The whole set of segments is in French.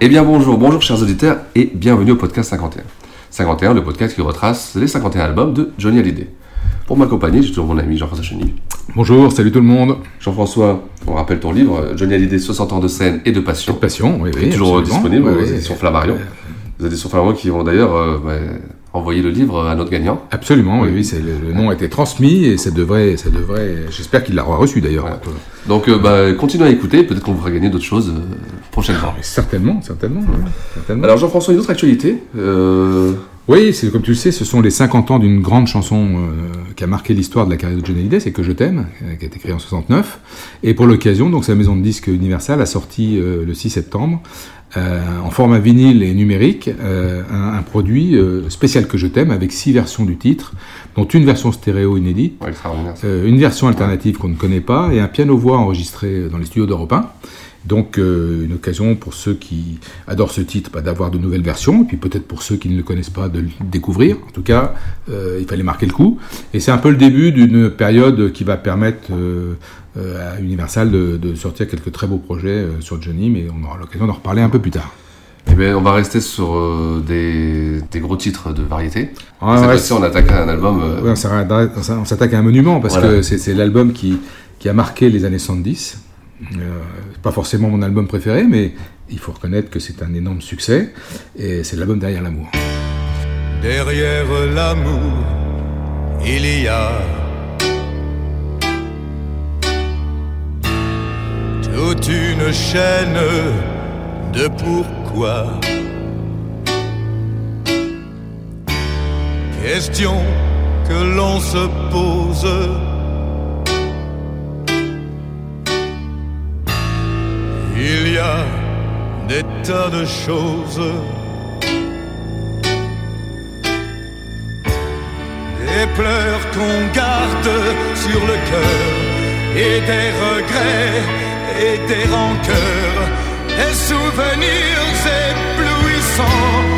Eh bien bonjour, bonjour chers auditeurs et bienvenue au podcast 51. 51, le podcast qui retrace les 51 albums de Johnny Hallyday. Pour m'accompagner, j'ai toujours mon ami Jean-François Chenille. Bonjour, salut tout le monde. Jean-François, on rappelle ton livre, Johnny Hallyday, 60 ans de scène et de passion. Passion, oui, qui oui. est toujours absolument. disponible Oui, aux oui. éditions Flammarion. Les éditions Flammarion qui vont d'ailleurs euh, bah, envoyer le livre à notre gagnant. Absolument, oui, Oui. le, le nom a été transmis et ça devrait, ça devrait. J'espère qu'il l'aura reçu d'ailleurs. Donc euh, bah, continuez à écouter, peut-être qu'on vous fera gagner d'autres choses euh, prochainement. Mais certainement, certainement, certainement. Alors Jean-François, une autre actualité. euh, Oui, c'est comme tu le sais, ce sont les 50 ans d'une grande chanson euh, qui a marqué l'histoire de la carrière de Johnny Hallyday, c'est Que je t'aime, euh, qui a été créée en 69. Et pour l'occasion, donc sa maison de disques Universal a sorti euh, le 6 septembre, en format vinyle et numérique, un, un produit spécial Que je t'aime avec six versions du titre, dont une version stéréo inédite, ouais, une version alternative qu'on ne connaît pas et un piano-voix enregistré dans les studios d'Europe 1. Donc euh, une occasion pour ceux qui adorent ce titre bah, d'avoir de nouvelles versions, et puis peut-être pour ceux qui ne le connaissent pas de le découvrir. En tout cas, euh, il fallait marquer le coup. Et c'est un peu le début d'une période qui va permettre euh, à Universal de, de sortir quelques très beaux projets sur Johnny, mais on aura l'occasion d'en reparler un peu plus tard. Eh bien, on va rester sur euh, des, des gros titres de variété. Ah, Cette ouais, fois-ci, on attaque un album. euh, Ouais, on s'attaque à un monument parce Voilà. que c'est c'est l'album qui, qui a marqué les années 70. Euh, pas forcément mon album préféré, mais il faut reconnaître que c'est un énorme succès. Et c'est l'album Derrière l'amour. Derrière l'amour, il y a toute une chaîne de pourquoi. Question que l'on se pose. Il y a des tas de choses. Des pleurs qu'on garde sur le cœur et des regrets et des rancœurs, des souvenirs éblouissants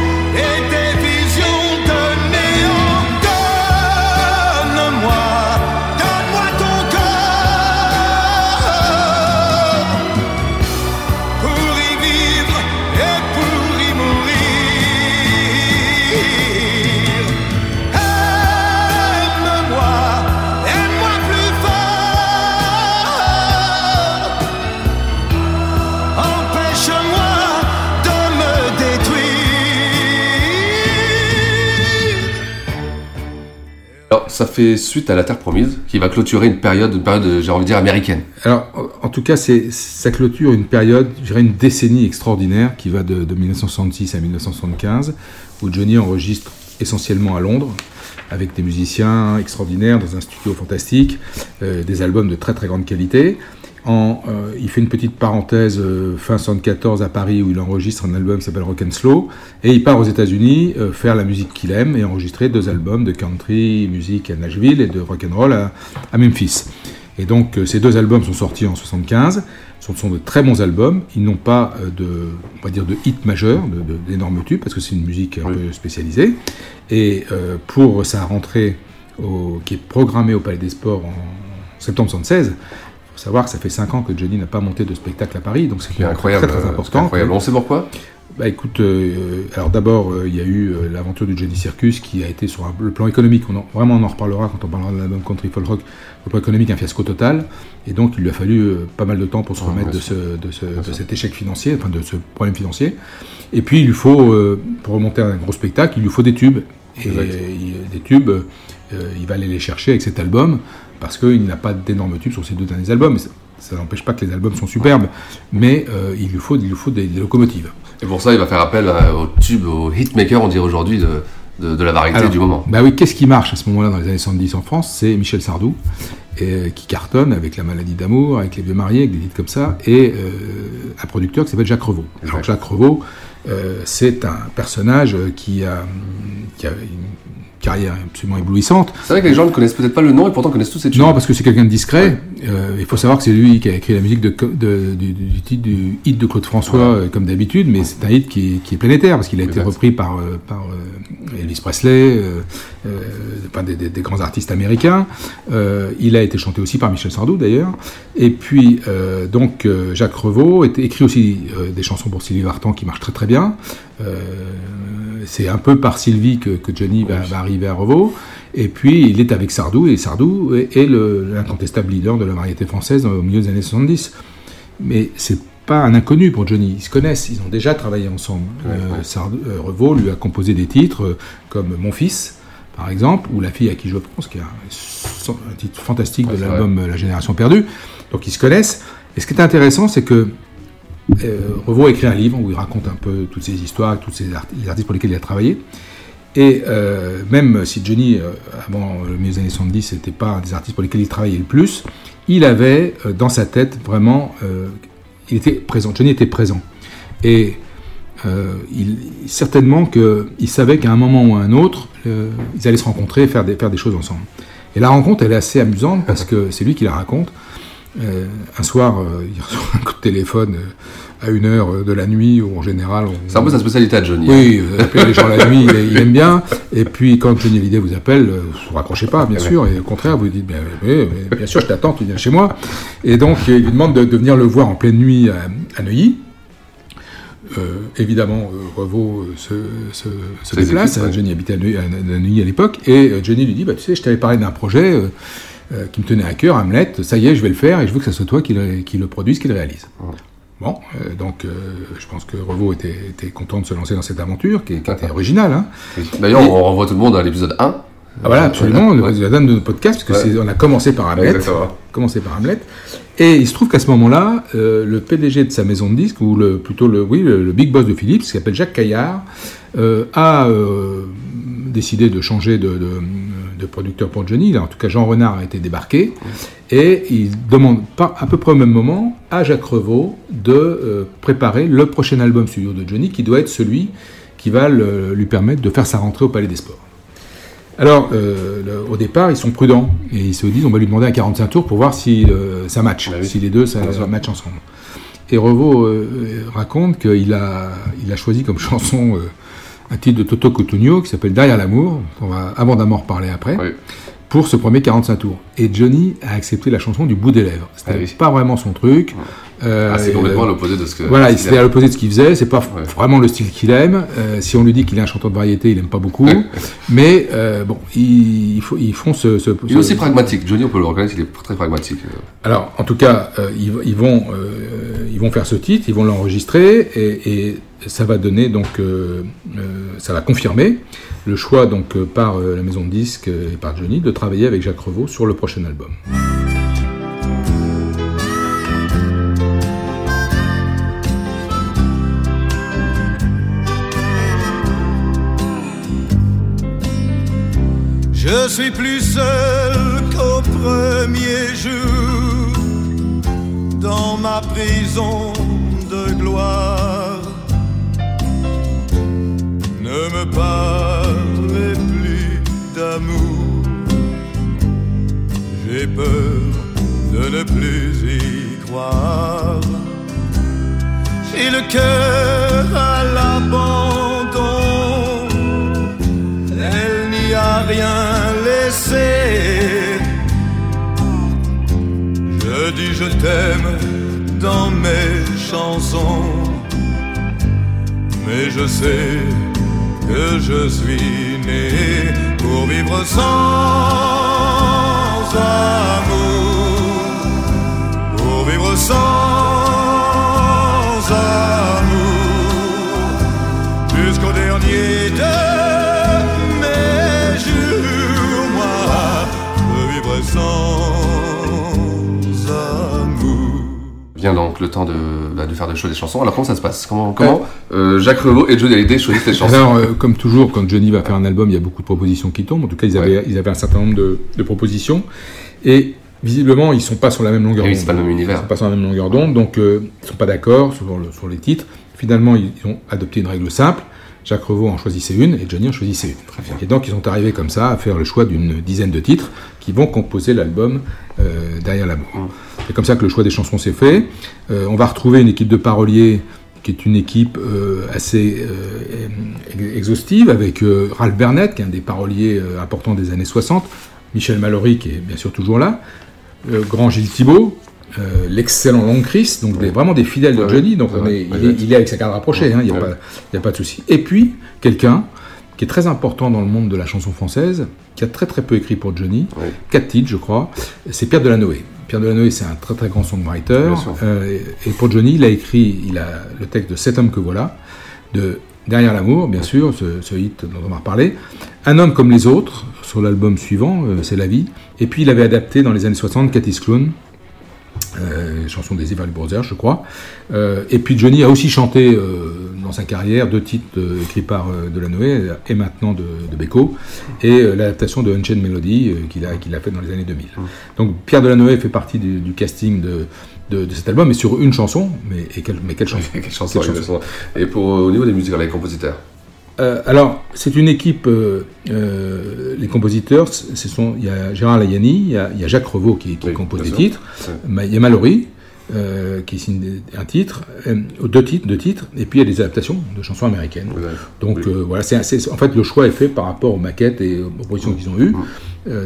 ça fait suite à La Terre Promise, qui va clôturer une période, une période, j'ai envie de dire, américaine. Alors, en- en tout cas, c'est ça clôture une période, je dirais une décennie extraordinaire qui va de, de 1966 à 1975, où Johnny enregistre essentiellement à Londres, avec des musiciens extraordinaires dans un studio fantastique, euh, des albums de très très grande qualité. En, euh, il fait une petite parenthèse euh, fin 74 à Paris où il enregistre un album qui s'appelle Rock and Slow et il part aux États-Unis euh, faire la musique qu'il aime et enregistrer deux albums de country music à Nashville et de rock and roll à, à Memphis. Et donc ces deux albums sont sortis en 75. Ce sont de très bons albums. Ils n'ont pas de, on va dire, de hit majeur, d'énormes tubes, parce que c'est une musique un Oui. peu spécialisée. Et pour sa rentrée, au- qui est programmée au Palais des Sports en septembre 76, faut savoir que ça fait 5 ans que Johnny n'a pas monté de spectacle à Paris, donc c'est incroyable, très très important. Incroyable. On sait pourquoi? Bah écoute, euh, alors d'abord, euh, il y a eu euh, l'aventure du Johnny Circus qui a été sur un- le plan économique, on en- vraiment on en reparlera quand on parlera de l'album Country Folk Rock, le plan économique un fiasco total, et donc il lui a fallu euh, pas mal de temps pour se Ouais, remettre de, ce, de, ce- de cet échec financier, enfin de ce problème financier. Et puis il lui faut, euh, pour remonter à un gros spectacle, il lui faut des tubes. Et des tubes, euh, il va aller les chercher avec cet album, parce qu'il n'a pas d'énormes tubes sur ses deux derniers albums. Ça- n'empêche pas que les albums sont superbes, mais euh, il, lui faut, il lui faut des- des locomotives. Et pour ça, il va faire appel euh, au tube, au hitmaker, on dirait aujourd'hui, de, de, de la variété Alors, du moment. Bah oui, qu'est-ce qui marche à ce moment-là dans les années 70 en France? C'est Michel Sardou, et, euh, qui cartonne avec La maladie d'amour, avec Les vieux mariés, avec des titres comme ça, et euh, un producteur qui s'appelle Jacques Revaux. Alors Jacques Revaux, euh, c'est un personnage qui a, qui a une carrière absolument éblouissante. C'est vrai que les gens ne connaissent peut-être pas le nom et pourtant connaissent tous ces tubes. Non, parce que c'est quelqu'un de discret. Euh, il faut savoir que c'est lui qui a écrit la musique de, de- du, du titre du hit de Claude François, euh, comme d'habitude, mais c'est un hit qui est, qui est planétaire, parce qu'il a été Exact. repris par, euh, par euh, Elvis Presley, des, des- des grands artistes américains. Il a été chanté aussi par Michel Sardou, d'ailleurs. Et puis, donc, Jacques Revaux était- écrit aussi des chansons pour Sylvie Vartan qui marchent très très bien. Euh, c'est un peu par Sylvie que, que Johnny va, va arriver à Revaux. Et puis, il est avec Sardou, et Sardou est, est le- l'incontestable leader de la variété française au milieu des années 70. Mais c'est pas un inconnu pour Johnny, ils se connaissent, ils ont déjà travaillé ensemble. Euh, Sardou- euh, Revaux lui a composé des titres euh, comme Mon fils, par exemple, ou La fille à qui je pense, qui est un, un titre fantastique de l'album La génération perdue. Donc ils se connaissent. Et ce qui est intéressant, c'est que euh, Revaux a écrit un livre où il raconte un peu toutes ces histoires, tous les artistes pour lesquels il a travaillé. Et euh, même si Johnny, euh, avant le milieu des années 70, n'était pas un des artistes pour lesquels il travaillait le plus, il avait euh, dans sa tête vraiment. euh, il était présent. Johnny était présent. Et euh, certainement qu'il savait qu'à un moment ou à un autre, euh, ils allaient se rencontrer et faire des choses ensemble. Et la rencontre, elle est assez amusante parce que c'est lui qui la raconte. Euh, un soir, euh, il reçoit un coup de téléphone euh, à une heure de la nuit, où en général... on- C'est un peu sa spécialité à Johnny. Oui, euh, appeler les gens la nuit, il, il aime bien. Et puis, quand Johnny Hallyday vous appelle, euh, vous raccrochez pas, bien Ouais. sûr, et au contraire, vous dites, bien, sûr, je t'attends, tu viens chez moi. Et donc, il lui demande de, de venir le voir en pleine nuit à, à Neuilly. Euh, évidemment, euh, Revaux euh, se, se, se Ça déplace. ouais. Johnny habitait à Neuilly à, à Neuilly à l'époque. Et Johnny lui dit, bah, tu sais, je t'avais parlé d'un projet euh, euh, qui me tenait à cœur, Hamlet. Ça y est, je vais le faire et je veux que ça soit toi qui le, qui le produise, qui le réalise. Bon, euh, donc euh, je pense que Revaux était, était content de se lancer dans cette aventure, qui, qui était originale. Hein. D'ailleurs, Et- on renvoie tout le monde à l'épisode 1. Ah, voilà, absolument, Ouais. le la dame de notre podcast, parce que Ouais. on a commencé par Hamlet. Exactement. Commencé par Hamlet. Et il se trouve qu'à ce moment-là, euh, le PDG de sa maison de disques, ou le, plutôt le, oui, le, le big boss de Philips, qui s'appelle Jacques Caillard, euh, a euh, décidé de changer de, de- de producteur pour Johnny. En tout cas, Jean Renard a été débarqué. Et il demande à peu près au même moment à Jacques Revaux de euh, préparer le prochain album studio de Johnny, qui doit être celui qui va le- lui permettre de faire sa rentrée au Palais des Sports. Alors, euh, le- au départ, ils sont prudents et ils se disent on va lui demander un 45 tours pour voir si euh, ça match, si les deux ça, match ensemble. Et Revaux euh, raconte qu'il a, il a choisi comme chanson un titre de Toto Cotugno qui s'appelle Derrière l'amour, on va abondamment reparler après, pour ce premier 45 tours. Et Johnny a accepté la chanson du bout des lèvres. C'était pas vraiment son truc. Euh, Ah, c'est complètement euh, l'opposé de ce que- Voilà, c'était à l'opposé de ce qu'il faisait. C'est pas vraiment le style qu'il aime. Euh, si on lui dit qu'il est un chanteur de variété, il aime pas beaucoup. Mais euh, bon, ils, ils font- ce. ce- Il est ce- aussi pragmatique. Johnny, on peut le reconnaître, il est très pragmatique. alors, en tout cas, euh, ils, ils vont, euh, ils vont faire ce titre, ils vont l'enregistrer, et, ça va donner donc, euh, euh, ça va confirmer le choix donc euh, par la maison de disques et par Johnny de travailler avec Jacques Revaux sur le prochain album. Je suis plus seul qu'au premier jour dans ma prison de gloire. Ne me parlez plus d'amour. J'ai peur de ne plus y croire. J'ai le cœur à l'abandon. Elle n'y a rien laissé. Je dis je t'aime dans mes chansons. Mais je sais que je suis né pour vivre sans amour, pour vivre sans amour, Vient donc le temps de, bah, de faire des choses des chansons. Alors comment ça se passe? Comment, comment euh, Jacques Revaux et Johnny Hallyday choisissent les chansons? Alors, euh, comme toujours, quand Johnny va faire un album, il y a beaucoup de propositions qui tombent. En tout cas, ils avaient, ils avaient un certain nombre de, de propositions. Et visiblement, ils sont pas sur la même longueur d'onde. c'est pas le même univers. Ils sont pas sur la même longueur d'onde, donc euh, ils sont pas d'accord sur, le- sur les titres. Finalement, ils ont adopté une règle simple. Jacques Revaux en choisissait une et Johnny en choisissait une. Et donc, ils sont arrivés comme ça à faire le choix d'une dizaine de titres qui vont composer l'album euh, Derrière l'amour. C'est comme ça que le choix des chansons s'est fait. Euh, on va retrouver une équipe de paroliers qui est une équipe euh, assez ex- exhaustive, avec Ralph Bernett, qui est un des paroliers importants des années 60, Michel Mallory, qui est bien sûr toujours là, Grand Gilles Thibault, euh, l'excellent Long Chris, donc des- vraiment des fidèles de Johnny, donc on est, il, est, ouais. il est avec sa carte rapprochée, hein, il n'y a pas de souci. Et puis, quelqu'un qui est très important dans le monde de la chanson française, qui a très très peu écrit pour Johnny, quatre titres je crois, c'est Pierre Delanoë. Pierre Delanoë c'est un très très grand songwriter, euh, et pour Johnny il a écrit il a le texte de Cet homme que voilà, de Derrière l'amour bien sûr, ce, ce hit dont on va reparler, Un homme comme les autres, sur l'album suivant, euh, C'est la vie, et puis il avait adapté dans les années 60 Cathy's Clown, euh, chanson des Everly Brothers, je crois. Euh, et puis Johnny a aussi chanté dans sa carrière deux titres euh, écrits par euh, Delanoë et maintenant de, de Beko et euh, l'adaptation de Unchained Melody euh, qu'il a, qu'il a fait dans les années 2000. Donc Pierre Delanoë fait partie du, du casting de, de, de cet album, mais sur une chanson, mais, et quelle, mais quelle chanson? Quelle chanson, Quelle exactement. Et pour, au niveau des musiques, les compositeurs? Euh, alors, c'est une équipe, euh, euh, les compositeurs, ce sont, il y a Gérard Layani, il y a, il y a Jacques Revaux qui, qui Oui, compose des titres, il y a Mallory euh, qui signe un titre, euh, deux titres, deux titres, et puis il y a des adaptations de chansons américaines. Ouais. Donc Oui. euh, voilà, c'est c'est- en fait le choix est fait par rapport aux maquettes et aux propositions qu'ils ont eues,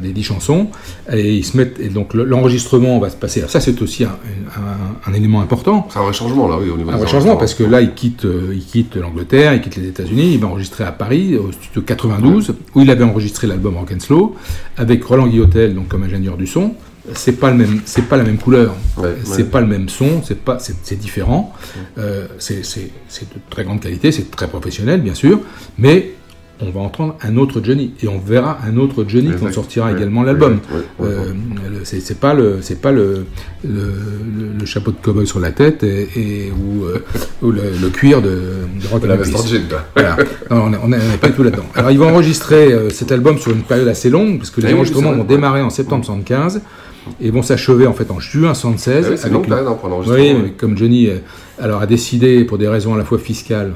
des dix chansons, et ils se mettent et donc le- l'enregistrement va se passer. Alors ça c'est aussi un, un- un élément important. C'est un vrai changement là, oui, au niveau Un vrai changement parce que là il quitte, il quitte l'Angleterre, il quitte les États-Unis, il va enregistrer à Paris au studio 92 où il avait enregistré l'album Rock and Slow avec Roland Guillotel donc comme ingénieur du son. C'est pas le même, c'est pas la même couleur, Ouais, c'est ouais. pas le même son, c'est pas, c'est différent. Euh, c'est de très grande qualité, c'est très professionnel bien sûr, mais on va entendre un autre Johnny et on verra un autre Johnny quand Exact. sortira Ouais, également l'album. Euh, c'est pas le c'est pas le, le, chapeau de cow-boy sur la tête et, et- ou, euh, ou le, le cuir de, de Rock La and veste. Voilà. Non, on n'est pas du tout là-dedans. Alors ils vont enregistrer euh, cet album sur une période assez longue parce que les oui, enregistrements vont démarrer en septembre 75 et vont s'achever en fait en juin 76 Ah oui, c'est avec une- hein, pour un oui, mais comme Johnny euh, alors, a décidé, pour des raisons à la fois fiscales,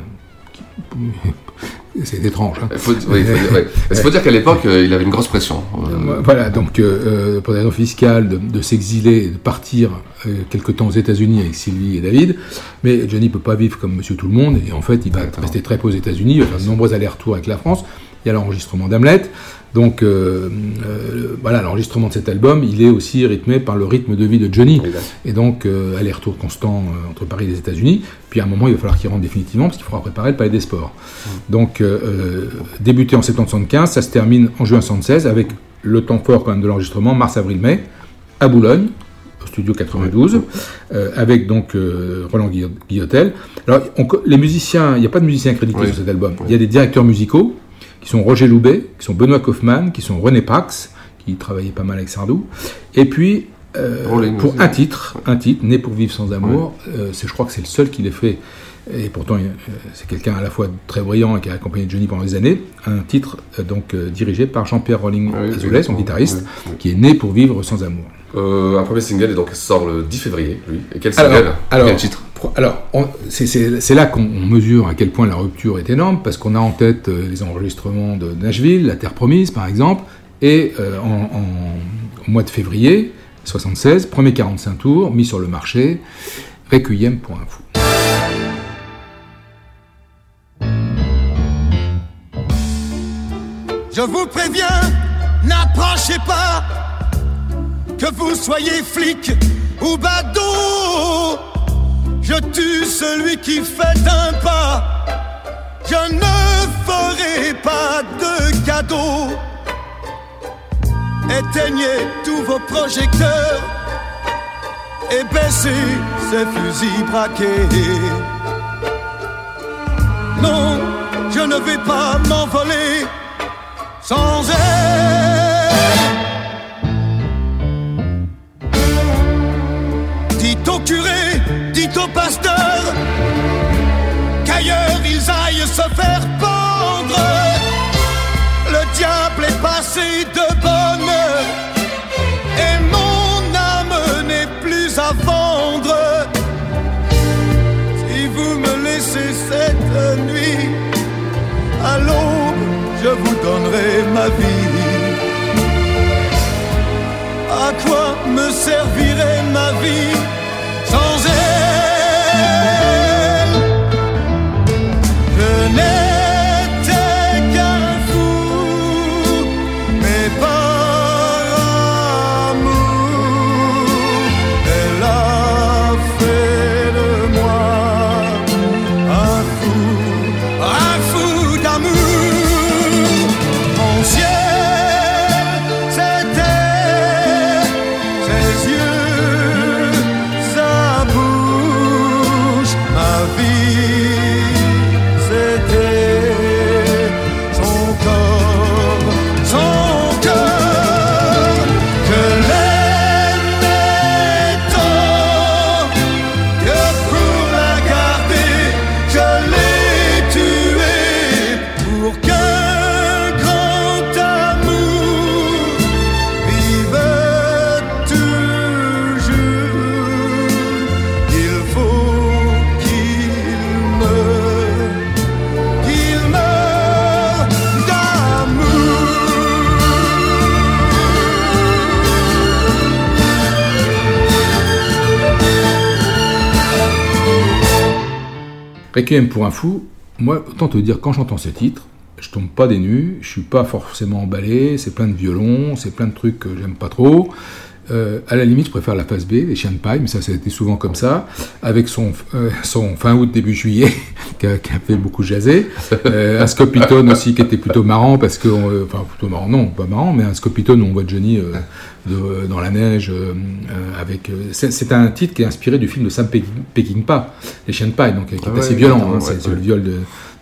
c'est étrange. hein. Il faut, oui, il faut dire, ouais. Il faut dire qu'à l'époque, euh, il avait une grosse pression. Euh, Voilà, donc euh, pour des raisons fiscales, de, de s'exiler, de partir euh, quelque temps aux États-Unis avec Sylvie et David. Mais Johnny peut pas vivre comme Monsieur Tout le Monde, et en fait, il va rester très peu aux États-Unis, il va faire de nombreux allers-retours avec la France. Il y a l'enregistrement d'Hamlet. Donc euh, euh, voilà, l'enregistrement de cet album, il est aussi rythmé par le rythme de vie de Johnny. Et donc, euh, aller-retour constant entre Paris et les États-Unis. Puis à un moment, il va falloir qu'il rentre définitivement parce qu'il faudra préparer le Palais des Sports. Donc, euh, euh, débuté en septembre 75, ça se termine en juin 76 avec le temps fort quand même de l'enregistrement, mars, avril, mai, à Boulogne, au studio 92, euh, avec donc Roland Guillo- Guillotel. Alors, on les musiciens, il n'y a pas de musiciens crédités Oui. sur cet album. Il y a des directeurs musicaux qui sont Roger Loubet, qui sont Benoît Kaufmann, qui sont René Pax, qui travaillait pas mal avec Sardou, et puis euh, pour aussi. un titre, un titre, Né pour vivre sans amour, euh, c'est, je crois que c'est le seul qui l'ait fait, et pourtant euh, c'est quelqu'un à la fois très brillant et qui a accompagné Johnny pendant des années, un titre donc dirigé par Jean-Pierre Rolling Ah oui, Azoulay, son guitariste, Oui, oui. qui est né pour vivre sans amour. Euh, un premier single et donc sort le 10 février, lui. Et quel Alors, single? alors, Quel titre? Alors, c'est- là qu'on on mesure à quel point la rupture est énorme, parce qu'on a en tête euh, les enregistrements de Nashville, La Terre Promise par exemple, et euh, en, au mois de février 76, premier 45 tours, mis sur le marché, Requiem pour un. Je vous préviens, n'approchez pas, que vous soyez flic ou badaud. Je tue celui qui fait un pas. Je ne ferai pas de cadeau. Éteignez tous vos projecteurs et baissez ces fusils braqués. Non, je ne vais pas m'envoler sans elle. Dites au curé, pasteur qu'ailleurs ils aillent se faire pendre. Le diable est passé de bonne et mon âme n'est plus à vendre. Si vous me laissez cette nuit à l'aube, je vous donnerai ma vie. À quoi me servirait ma vie? Requiem pour un fou, moi, autant te dire, quand j'entends ce titre, je tombe pas des nues, je suis pas forcément emballé, c'est plein de violons, c'est plein de trucs que j'aime pas trop. Euh, à la limite, je préfère la phase B, les chiens de paille, mais ça, ça a été souvent comme ça, avec son, euh, son fin août, début juillet, qui, a, qui a fait beaucoup jaser. Euh, un Scopitone aussi, qui était plutôt marrant, parce que, enfin, plutôt marrant, non, pas marrant, mais un Scopitone où on voit Johnny de- dans la neige, avec. c'est un titre qui est inspiré du film de Sam Peckin- Peckinpah, Les chiens de paille, donc qui est Ah ouais, assez violent, hein, c'est ouais, c'est ouais. le viol de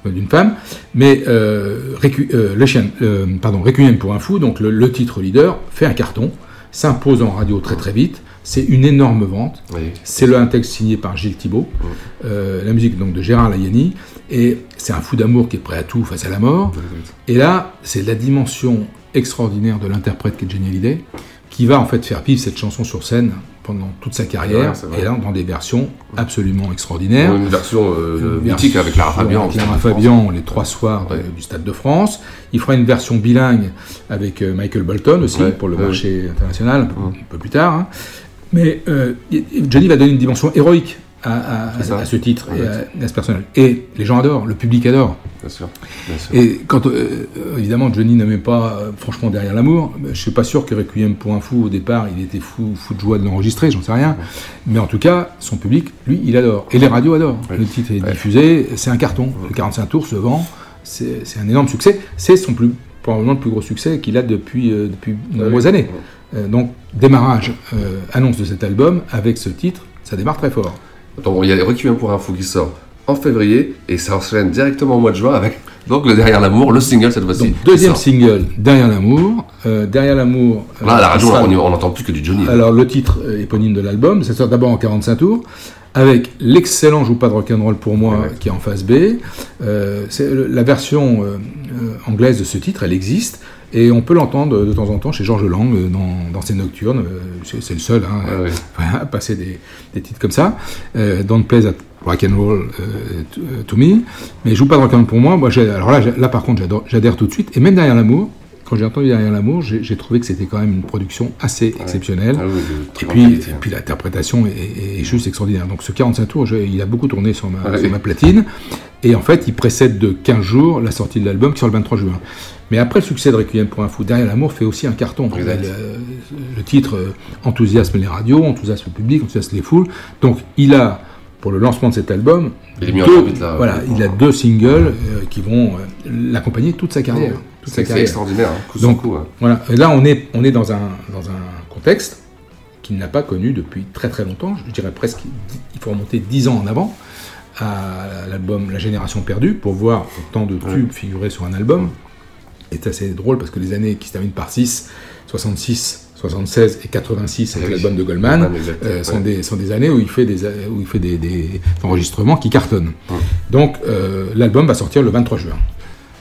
d'une femme, mais euh, euh, le chien, euh, pardon, Requiem pour un fou, donc le, le titre leader fait un carton, s'impose en radio très très vite, c'est une énorme vente, Oui. c'est le un texte signé par Gilles Thibault, euh, la musique donc de Gérard Layani, et c'est un fou d'amour qui est prêt à tout face à la mort, et là c'est la dimension extraordinaire de l'interprète qui est Jenny Hallyday, qui va en fait faire vivre cette chanson sur scène pendant toute sa carrière, Ouais, et là dans des versions absolument extraordinaires. Une version euh, Une mythique avec Lara Fabian. avec Lara. Fabian, les trois soirs de- du Stade de France. Il fera une version bilingue avec euh, Michael Bolton aussi, Ouais, pour le marché international, un peu, un peu plus tard. hein. Mais euh, Johnny va donner une dimension héroïque à, ce titre et à, ce personnage. Et les gens adorent, le public adore. Bien sûr. Bien sûr. Et quand, euh, euh, évidemment, Johnny n'aimait pas, euh, franchement, derrière l'amour, je suis pas sûr que Requiem pour un fou, au départ, il était fou, fou de joie de l'enregistrer, j'en sais rien. Mais en tout cas, son public, lui, il adore. Et les radios adorent. Le titre est diffusé, c'est un carton. Le 45 tours se vend, c'est un énorme succès. C'est son plus, probablement le plus gros succès qu'il a depuis, euh, depuis de nombreuses années. Donc, démarrage, annonce de cet album, avec ce titre, ça démarre très fort. Il y a Requiem pour un fou qui sort en février et ça enchaîne directement au mois de juin avec donc le Derrière l'amour, le single cette fois-ci. Deuxième single, Derrière l'amour. Euh, Derrière l'amour. euh, Là, à la radio, sera- on n'entend plus que du Johnny. Alors, le titre éponyme de l'album, ça sort d'abord en 45 tours, avec l'excellent Joue pas de rock'n'roll pour moi, qui est en phase B. Euh, la version euh, anglaise de ce titre, elle existe, et on peut l'entendre de temps en temps chez Georges Lang euh, dans, dans ses nocturnes. euh, c'est le seul hein, à passer des, des titres comme ça. Euh, Don't Play That Rock'n'Roll euh, to, to Me. Mais Joue pas de rock'n'roll pour moi, moi alors là, là par contre, j'adhère tout de suite, et même derrière l'amour, quand j'ai entendu Derrière l'amour, j'ai trouvé que c'était quand même une production assez exceptionnelle. Ah oui, de très et puis, qualité, hein. et puis l'interprétation est, est- est juste extraordinaire. Donc ce 45 tours, je- il a beaucoup tourné sur ma, Ouais. sur ma platine. Et en fait, il précède de 15 jours la sortie de l'album qui sort le 23 juin. Mais après le succès de Requiem pour un fou, Derrière l'amour fait aussi un carton. Le, le titre euh, enthousiasme les radios, enthousiasme le public, enthousiasme les foules. Donc il a, pour le lancement de cet album, Il deux, orbite, là, voilà, ouais. il a deux singles euh, qui vont euh, l'accompagner toute sa carrière. toute sa carrière. extraordinaire, hein, coup Donc, coup. voilà. Et là, on est, on est dans, un, dans un contexte qu'il n'a pas connu depuis très très longtemps. Je dirais presque, il faut remonter 10 ans en avant à l'album La Génération Perdue pour voir autant de tubes figurer sur un album. C'est assez drôle parce que les années qui se terminent par 6, 66, 76 et 86 avec Ah oui. l'album de Goldman euh, sont, Ouais. des, sont des années où il fait des, où il fait des, des enregistrements qui cartonnent. Donc euh, l'album va sortir le 23 juin.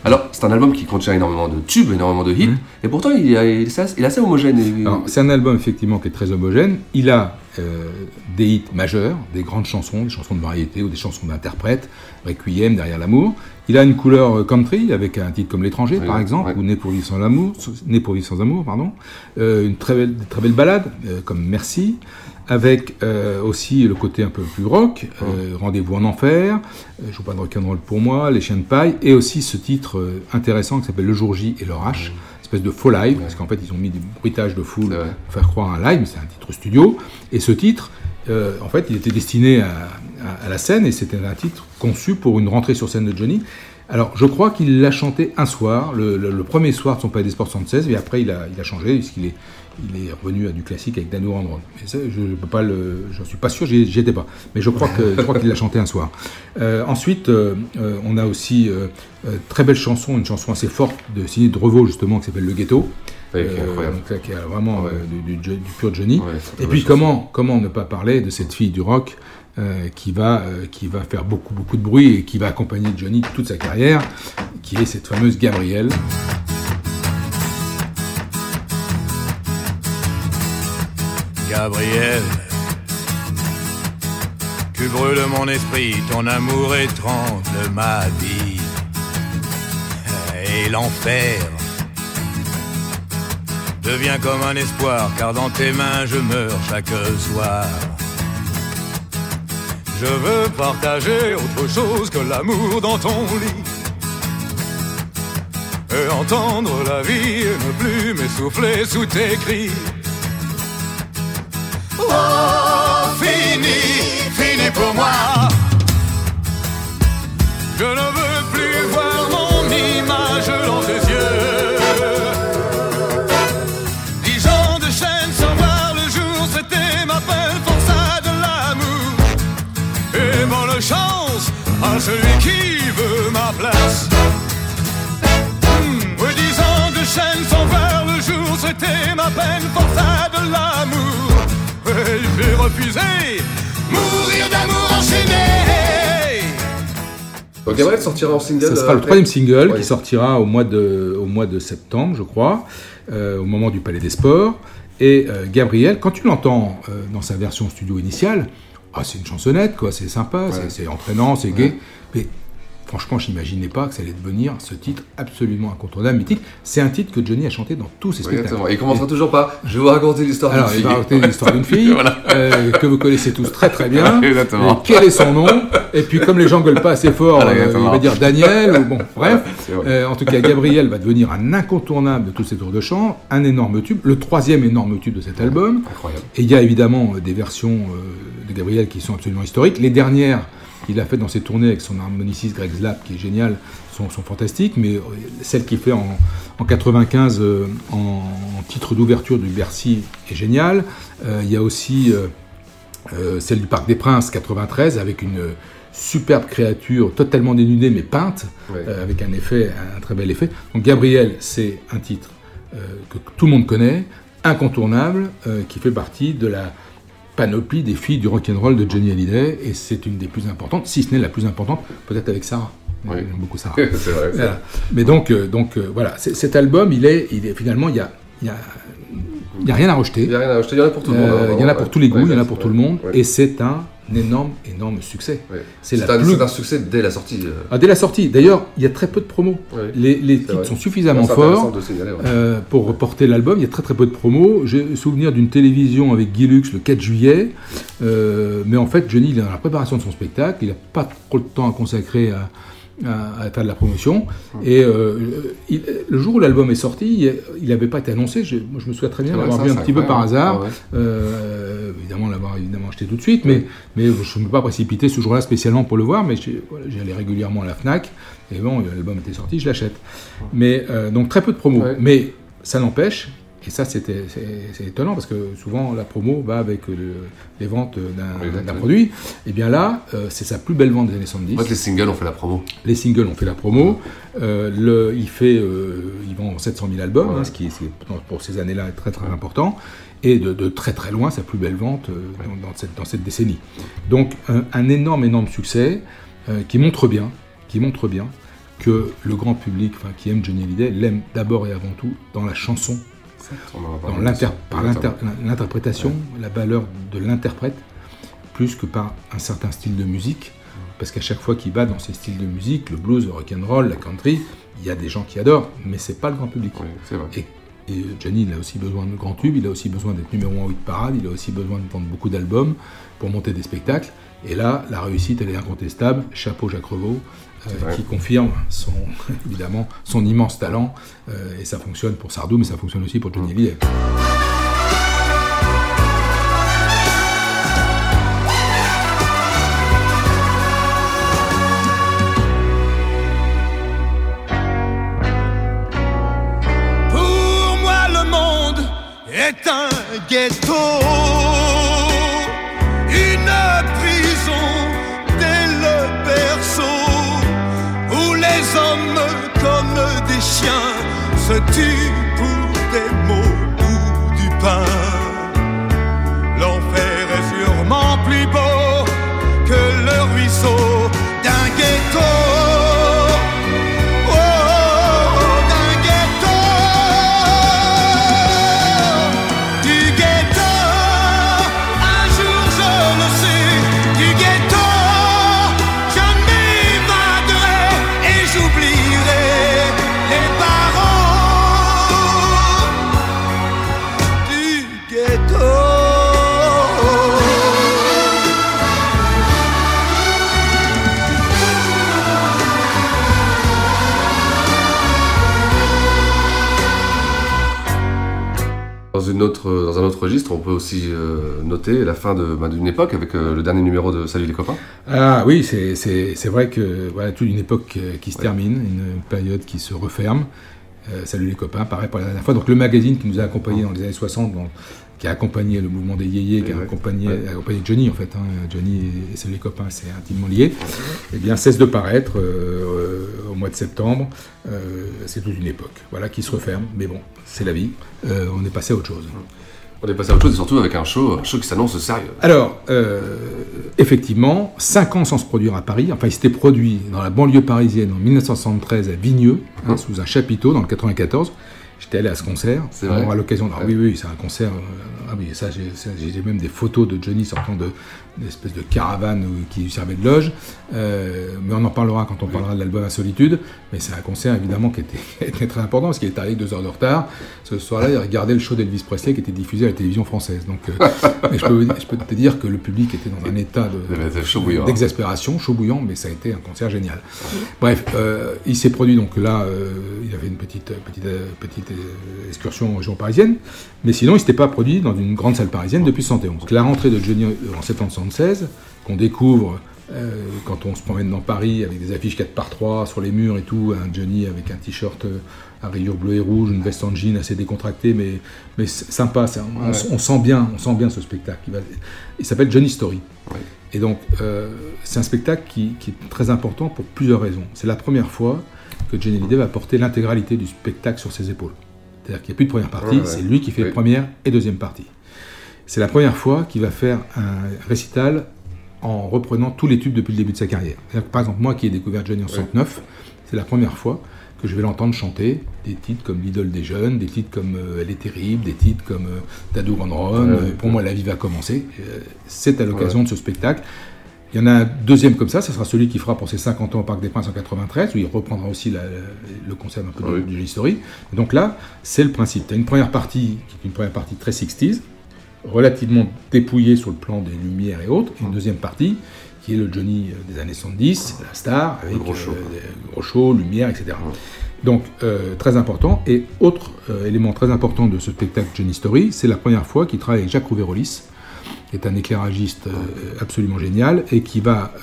Alors, c'est un album qui contient énormément de tubes, énormément de hits, et pourtant il, est- il est assez, il est assez homogène. et- C'est un album effectivement qui est très homogène. Il a euh, des hits majeurs, des grandes chansons, des chansons de variété ou des chansons d'interprètes, Requiem, Derrière l'amour. Il a une couleur euh, country avec un titre comme L'étranger Oui, par exemple, ou Né pour vivre sans l'amour, Né pour vivre sans amour, pardon. Euh, une très belle, très belle balade comme Merci, avec euh, aussi le côté un peu plus rock, euh, Rendez-vous en enfer, euh, Je joue pas de rock'n'roll pour moi, Les chiens de paille, et aussi ce titre intéressant qui s'appelle Le jour J et l'orage, espèce de faux live, parce qu'en fait ils ont mis des bruitages de foule pour faire croire un live, mais c'est un titre studio. Et ce titre, euh, en fait, il était destiné à, à- à la scène et c'était un titre conçu pour une rentrée sur scène de Johnny. Alors, je crois qu'il l'a chanté un soir, le, le- le premier soir de son Palais des Sports 76, et après il a, il a changé, puisqu'il est, il est revenu à du classique avec Dano Randron. Mais ça, je ne peux pas le, j'en suis pas sûr, j'y étais pas. Mais je crois que je crois qu'il l'a chanté un soir. Euh, ensuite, euh, euh, on a aussi euh, très belle chanson, une chanson assez forte de signée de Revaux justement qui s'appelle Le Ghetto. Ouais, qui donc qui est vraiment du, du- du pur Johnny. Ouais, Et puis chanson. comment, comment ne pas parler de cette fille du rock euh, qui, va, euh, qui va faire beaucoup, beaucoup de bruit et qui va accompagner Johnny toute sa carrière, qui est cette fameuse Gabrielle. Gabriel, tu brûles mon esprit, ton amour étrange ma vie. Et l'enfer devient comme un espoir, car dans tes mains je meurs chaque soir. Je veux partager autre chose que l'amour dans ton lit. Et entendre la vie et ne plus m'essouffler sous tes cris. Fini, fini pour moi. Je ne veux plus voir mon image dans tes yeux. Dix ans de chaîne sans voir le jour, c'était ma peine, forçat de l'amour. Et bonne chance à celui qui veut ma place. Oui, dix ans de chaîne sans voir le jour, c'était ma peine, l'amour. Et j'ai refusé mourir d'amour enchaîné. Donc Gabriel sortira en single. Ça sera euh, le troisième single Ouais. qui sortira au mois de, au mois de septembre, je crois, euh, au moment du Palais des Sports. Et euh, Gabriel, quand tu l'entends euh, dans sa version studio initiale, ah, c'est une chansonnette, quoi, c'est sympa, c'est- c'est entraînant, c'est gai. Mais franchement, je n'imaginais pas que ça allait devenir ce titre absolument incontournable, mythique. C'est un titre que Johnny a chanté dans tous ses Oui, spectacles. exactement. Et il commencera toujours pas. Je vais vous raconter l'histoire d'une Alors, il fille. va raconter l'histoire d'une fille Voilà. euh, que vous connaissez tous très très bien. Exactement. Et quel est son nom? Et puis, comme les gens gueulent pas assez fort, Voilà, euh, il va dire Daniel. ou bon, bref. Euh, en tout cas, Gabriel va devenir un incontournable de tous ces tours de chant, un énorme tube, le troisième énorme tube de cet album. Incroyable. Et il y a évidemment des versions de Gabriel qui sont absolument historiques. Les dernières qu'il a fait dans ses tournées avec son harmoniciste Greg Slap, qui est génial, sont, sont fantastiques. Mais euh, celle qu'il fait en, en 95 euh, en, en titre d'ouverture du Bercy est géniale. Euh, il y a aussi euh, celle du Parc des Princes 93 avec une superbe créature totalement dénudée mais peinte, Ouais. avec un effet, un très bel effet. Donc Gabriel, c'est un titre que tout le monde connaît, incontournable, qui fait partie de la panoplie des filles du rock'n'roll de Johnny Hallyday, et c'est une des plus importantes, si ce n'est la plus importante, peut-être avec Sarah. Oui. J'aime beaucoup Sarah. c'est vrai. Voilà. Mais donc, euh, donc euh, voilà, C'est- cet album, il est, il est finalement, il y a, il y a, il y a rien à rejeter. Il y a rien à acheter. Il y en a pour tout le monde. Euh, hein, il y en a pour tous les goûts, il y en a pour tout le monde, et c'est un énorme, énorme succès. C'est un, plus... un succès dès la sortie. euh. Ah, dès la sortie. D'ailleurs, il y a très peu de promos. Les, les titres vrai. sont suffisamment forts signaler, ouais. euh, pour reporter l'album. Il y a très très peu de promos. J'ai le souvenir d'une télévision avec Guy Lux le 4 juillet. Euh, mais en fait, Johnny, il est dans la préparation de son spectacle. Il n'a pas trop de temps à consacrer à, à, à faire de la promotion. Et euh, il- le jour où l'album est sorti, il n'avait pas été annoncé. Je, moi, je me souviens très bien l'avoir ça, vu un petit peu par hasard. Ah ouais. Euh, évidemment, l'avoir évidemment acheté tout de suite, mais, mais je ne me suis pas précipité ce jour-là spécialement pour le voir, mais j'ai- voilà, j'y allais régulièrement à la FNAC, et bon, l'album était sorti, je l'achète. Mais euh, donc très peu de promos. Ouais. Mais ça n'empêche, et ça c'était c'est étonnant parce que souvent la promo va avec le- les ventes d'un produit. Et bien là, euh, c'est sa plus belle vente des années 70. En fait, les singles ont fait la promo. Les singles ont fait la promo. Euh, le, il fait, euh, il vend 700 000 albums, hein, ce qui est pour- ces années-là est très très important. Et de, de très très loin, sa plus belle vente euh, dans, dans cette, dans cette décennie. Donc un, un énorme énorme succès euh, qui montre bien, qui montre bien que le grand public, enfin qui aime Johnny Hallyday, l'aime d'abord et avant tout dans la chanson, De par l'inter- l'interprétation, la valeur de l'interprète, plus que par un certain style de musique. Parce qu'à chaque fois qu'il va dans ces styles de musique, le blues, le rock'n'roll, la country, il y a des gens qui adorent, mais c'est pas le grand public. vrai. Et, et Johnny, il a aussi besoin de grands tubes, il a aussi besoin d'être numéro 1 ou 8 parade, il a aussi besoin de vendre beaucoup d'albums pour monter des spectacles. Et là, la réussite, elle est incontestable. Chapeau Jacques Revaux, euh, qui confirme son, évidemment son immense talent. euh, et ça fonctionne pour Sardou, mais ça fonctionne aussi pour Johnny Hallyday. Pour moi, le monde est un ghetto, se tuent registre, on peut aussi euh, noter la fin bah, d'une époque avec euh, le dernier numéro de Salut les copains. Ah oui, c'est- vrai que voilà, toute une époque euh, qui se termine, une période qui se referme. Euh, salut les copains, pareil pour la dernière fois. Donc le magazine qui nous a accompagnés dans les années 60, dans- qui a accompagné le mouvement des yéyés, qui a Ouais. accompagné, Ouais. a accompagné Johnny en fait. hein. Johnny et, Salut les copains, c'est intimement lié. Eh bien, cesse de paraître au mois de septembre. C'est toute une époque, voilà, qui se referme. Mais bon, c'est la vie. On est passé à autre chose. On est passé à autre chose et surtout avec un show, un show qui s'annonce sérieux. Alors, euh, effectivement, 5 ans sans se produire à Paris. Enfin, il s'était produit dans la banlieue parisienne en 1973 à Vigneux, hein, sous un chapiteau dans le 94. J'étais allé à ce concert. C'est On vrai aura l'occasion. de- Ah oui, oui, c'est un concert. euh, ah oui, ça, j'ai même des photos de Johnny sortant de d'une espèce de caravane où- qui lui servait de loge. Euh, mais on en parlera quand on parlera de l'album à solitude. Mais c'est un concert évidemment qui était, qui était très important parce qu'il est arrivé deux heures de retard. Ce soir-là, il regardait le show d'Elvis Presley qui était diffusé à la télévision française. Donc, euh, je, peux, je peux te dire que le public était dans un état de- Il était chaud bouillant. d'exaspération, chaud bouillant, mais ça a été un concert génial. Bref, euh, il s'est produit donc là, euh, il avait une petite, petite, euh, petite euh, excursion en région parisienne, mais sinon il s'était pas produit dans une grande salle parisienne depuis 71. Donc, la rentrée de Johnny euh, en septembre 76, qu'on découvre euh, quand on se promène dans Paris avec des affiches 4 par 3 sur les murs et tout, un Johnny avec un t-shirt euh, à rayures bleues et rouges, une veste en jean assez décontractée, mais, mais sympa. ça, on, Ouais. on sent bien, on sent bien ce spectacle. Il, s'appelle Johnny Story. Et donc, euh, c'est un spectacle qui, qui est très important pour plusieurs raisons. C'est la première fois que Johnny Hallyday va porter l'intégralité du spectacle sur ses épaules. C'est-à-dire qu'il n'y a plus de première partie, Ouais, c'est lui qui fait première et deuxième partie. C'est la première fois qu'il va faire un récital en reprenant tous les tubes depuis le début de sa carrière. Par exemple, moi qui ai découvert Johnny en 69, c'est la première fois que je vais l'entendre chanter des titres comme L'idole des jeunes, des titres comme euh, Elle est terrible, des titres comme euh, Dadou Ron Ouais. pour moi la vie va commencer. Euh, c'est à l'occasion de ce spectacle. Il y en a un deuxième comme ça, ce sera celui qui fera pour ses 50 ans au Parc des Princes en 93, où il reprendra aussi la- le concept un peu de- Oui. du History. Donc là, c'est le principe. Tu as une première partie qui est une première partie très 60s, relativement dépouillée sur le plan des lumières et autres, et une deuxième partie qui est le Johnny euh, des années 70, la star, avec gros show, euh, gros show, lumière, etc. Donc, euh, très important. Et autre euh, élément très important de ce spectacle Johnny Story, c'est la première fois qu'il travaille avec Jacques Rouvérolis, qui est un éclairagiste absolument génial, et qui va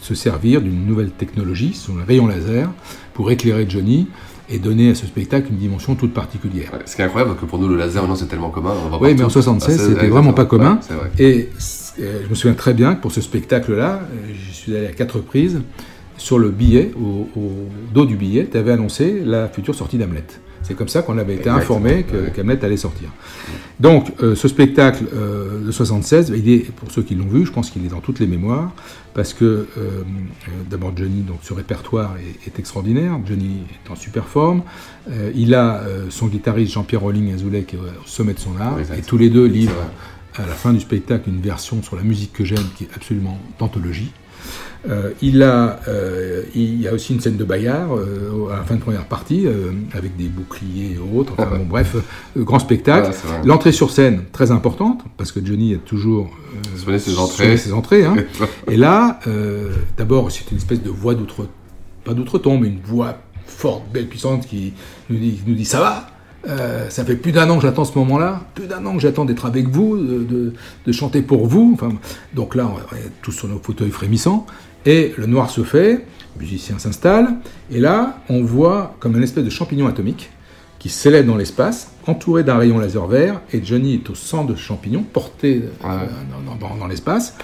se servir d'une nouvelle technologie, son rayon laser, pour éclairer Johnny et donner à ce spectacle une dimension toute particulière. Ce qui est incroyable, que pour nous, le laser, maintenant, c'est tellement commun. on va Oui, mais en 76, Ah, c'était ouais, vraiment pas exactement. commun. Ouais, vrai. Et euh, je me souviens très bien que pour ce spectacle-là, euh, je suis allé à quatre reprises. Sur le billet, au, au dos du billet, tu avais annoncé la future sortie d'Hamlet. C'est comme ça qu'on avait été informé que- qu'Hamlet allait sortir. Donc, euh, ce spectacle euh, de 76, il est, pour ceux qui l'ont vu, je pense qu'il est dans toutes les mémoires, parce que euh, d'abord Johnny, donc ce répertoire est, est extraordinaire. Johnny est en super forme. Il a son guitariste Jean-Pierre Rolling Azoulay qui est au sommet de son art, et tous les deux livrent à la fin du spectacle une version sur la musique que j'aime qui est absolument d'anthologie. Euh, il, a, euh, il y a aussi une scène de bagarre euh, à la fin de première partie avec des boucliers et autres. Enfin, bon, bref, grand spectacle. L'entrée sur scène très importante parce que Johnny a toujours Souvenez ses sonné entrées. ses entrées. hein. et là, d'abord, c'est une espèce de voix d'outre, pas d'outre-tombe, mais une voix forte, belle, puissante qui nous dit, qui nous dit ça va? Euh, ça fait plus d'un an que j'attends ce moment-là, plus d'un an que j'attends d'être avec vous, de, de- de chanter pour vous. Enfin, donc là, on est tous sur nos fauteuils frémissants. Et le noir se fait, le musicien s'installe, et là, on voit comme une espèce de champignon atomique qui s'élève dans l'espace, entouré d'un rayon laser vert, et Johnny est au centre de ce champignon, porté euh, dans, dans- dans l'espace,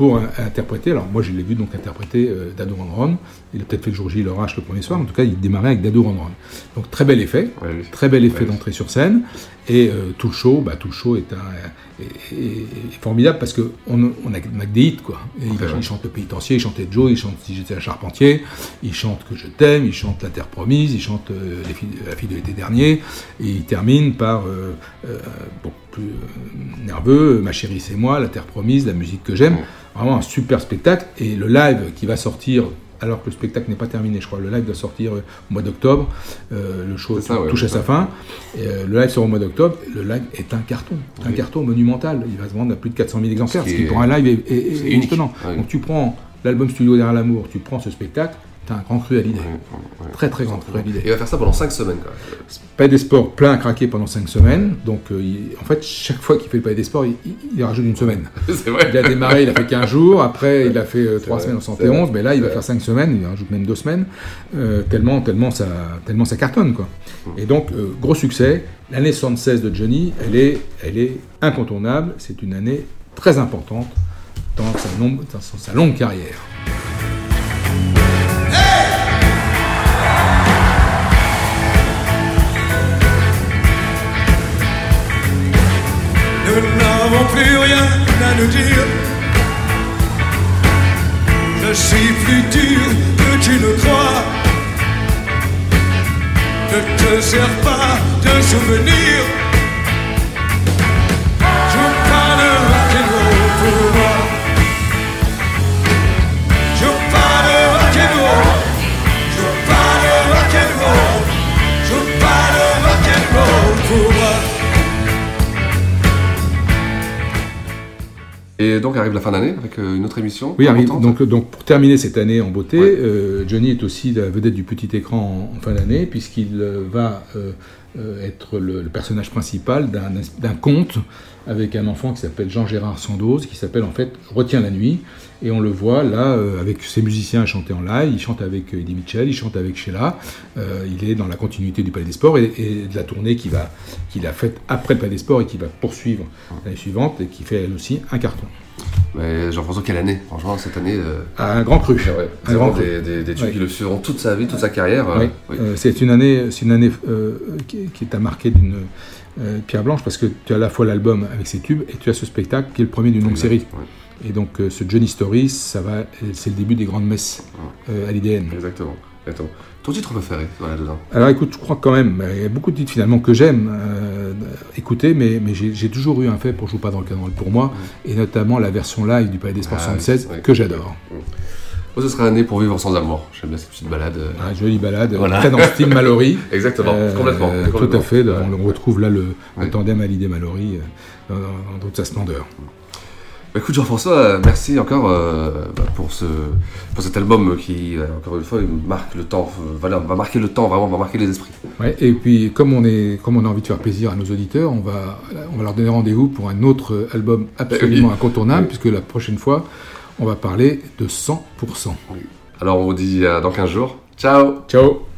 pour interpréter, alors moi je l'ai vu donc interpréter euh, Dado Ron Ron, il a peut-être fait le jour J le Rache le premier soir, en tout cas il démarrait avec Dado Ron Ron. Donc très bel effet, très bel effet d'entrée sur scène, et euh, tout le show, bah, tout le show est, un, est- est- est formidable parce qu'on on a, on a que des hits quoi. Et il, il chante le pénitencier, il chantait Joe, il chante Si j'étais un charpentier, il chante Que je t'aime, il chante La Terre promise, il chante euh, Les filles- La fille de l'été dernier, et il termine par plus euh, nerveux, Ma chérie c'est moi, La Terre promise, la musique que j'aime. Vraiment un super spectacle et le live qui va sortir. Alors que le spectacle n'est pas terminé, je crois. Le live doit sortir euh, au mois d'octobre. Euh, le show ouais, touche à sa fin. Et, euh, le live sort au mois d'octobre. Le live est un carton. Un carton monumental. Il va se vendre à plus de 400 000 exemplaires. Ce Ce qui qui, est- pour un live est, étonnant. Donc tu prends l'album studio derrière l'amour, tu prends ce spectacle, un grand cru à l'idée. Très très grand cru à l'idée. Et il va faire ça pendant 5 semaines. Quoi. Palais des Sports plein à craquer pendant 5 semaines. Donc, euh, il- en fait, chaque fois qu'il fait le Palais des Sports, il, rajoute une semaine. Vrai. Il a démarré, il a fait 15 jours. Après, il a fait 3 vrai, semaines en c'est 71. vrai, Mais là, il va vrai. faire 5 semaines. Il rajoute même 2 semaines. euh, tellement, tellement, ça, tellement ça cartonne. Quoi. Et donc, euh, gros succès. L'année 76 de Johnny, elle est, elle est incontournable. C'est une année très importante dans sa, longue- dans sa longue carrière. Nous n'avons plus rien à nous dire. Je suis plus dur que tu ne crois. Ne te sers pas de souvenirs. Et donc arrive la fin d'année avec euh, une autre émission. Oui, arrive. Donc, donc pour terminer cette année en beauté, euh, Johnny est aussi la vedette du petit écran en, en fin d'année, puisqu'il euh, va euh, être le, le personnage principal d'un d'un conte avec un enfant qui s'appelle Jean-Gérard Sandoz, qui s'appelle en fait Retiens la nuit. Et on le voit là euh, avec ses musiciens à chanter en live. Il chante avec euh, Eddie Mitchell, il chante avec Sheila. Euh, il est dans la continuité du Palais des Sports et, et de la tournée qu'il a faite après le Palais des Sports et qui va poursuivre l'année suivante et qui fait elle aussi un carton. Mais Jean-François, quelle année? Franchement, cette année. euh, Ah, un grand cru. c'est vrai. Un grand cru. des, des, Ouais. qui le suivront toute sa vie, toute sa carrière. euh, Oui. Euh, c'est une année, une année qui, qui t'a marqué d'une pierre blanche parce que tu as à la fois l'album avec ses tubes et tu as ce spectacle qui est le premier d'une longue série. Et donc euh, ce Johnny Story, ça va, c'est le début des grandes messes euh, à l'IDN. Exactement. Exactement. Ton titre préféré voilà, dedans Alors écoute, je crois quand même, il y a beaucoup de titres finalement que j'aime euh, écouter, mais, mais j'ai toujours eu un fait pour Joue pas dans le canal pour moi, et notamment la version live du Palais des Sports Ah, 76 oui, oui. que j'adore. Moi, ce sera un nez pour vivre sans amour. J'aime bien cette petite balade. euh. Ah, jolie balade, Voilà. très dans le style Mallory. Exactement, Euh, complètement, Tout à fait, on retrouve là le, le Ouais. tandem Hallyday Mallory euh, dans, toute sa splendeur. Bah, écoute Jean-François, euh, merci encore euh, bah, pour, ce, pour cet album qui, euh, encore une fois, marque le temps, va marquer le temps, vraiment, va marquer les esprits. Ouais, et puis, comme on, est, comme on a envie de faire plaisir à nos auditeurs, on va, on va leur donner rendez-vous pour un autre album absolument Oui. incontournable, Oui. puisque la prochaine fois, on va parler de 100%. Alors on vous dit euh, dans 15 jours. Ciao Ciao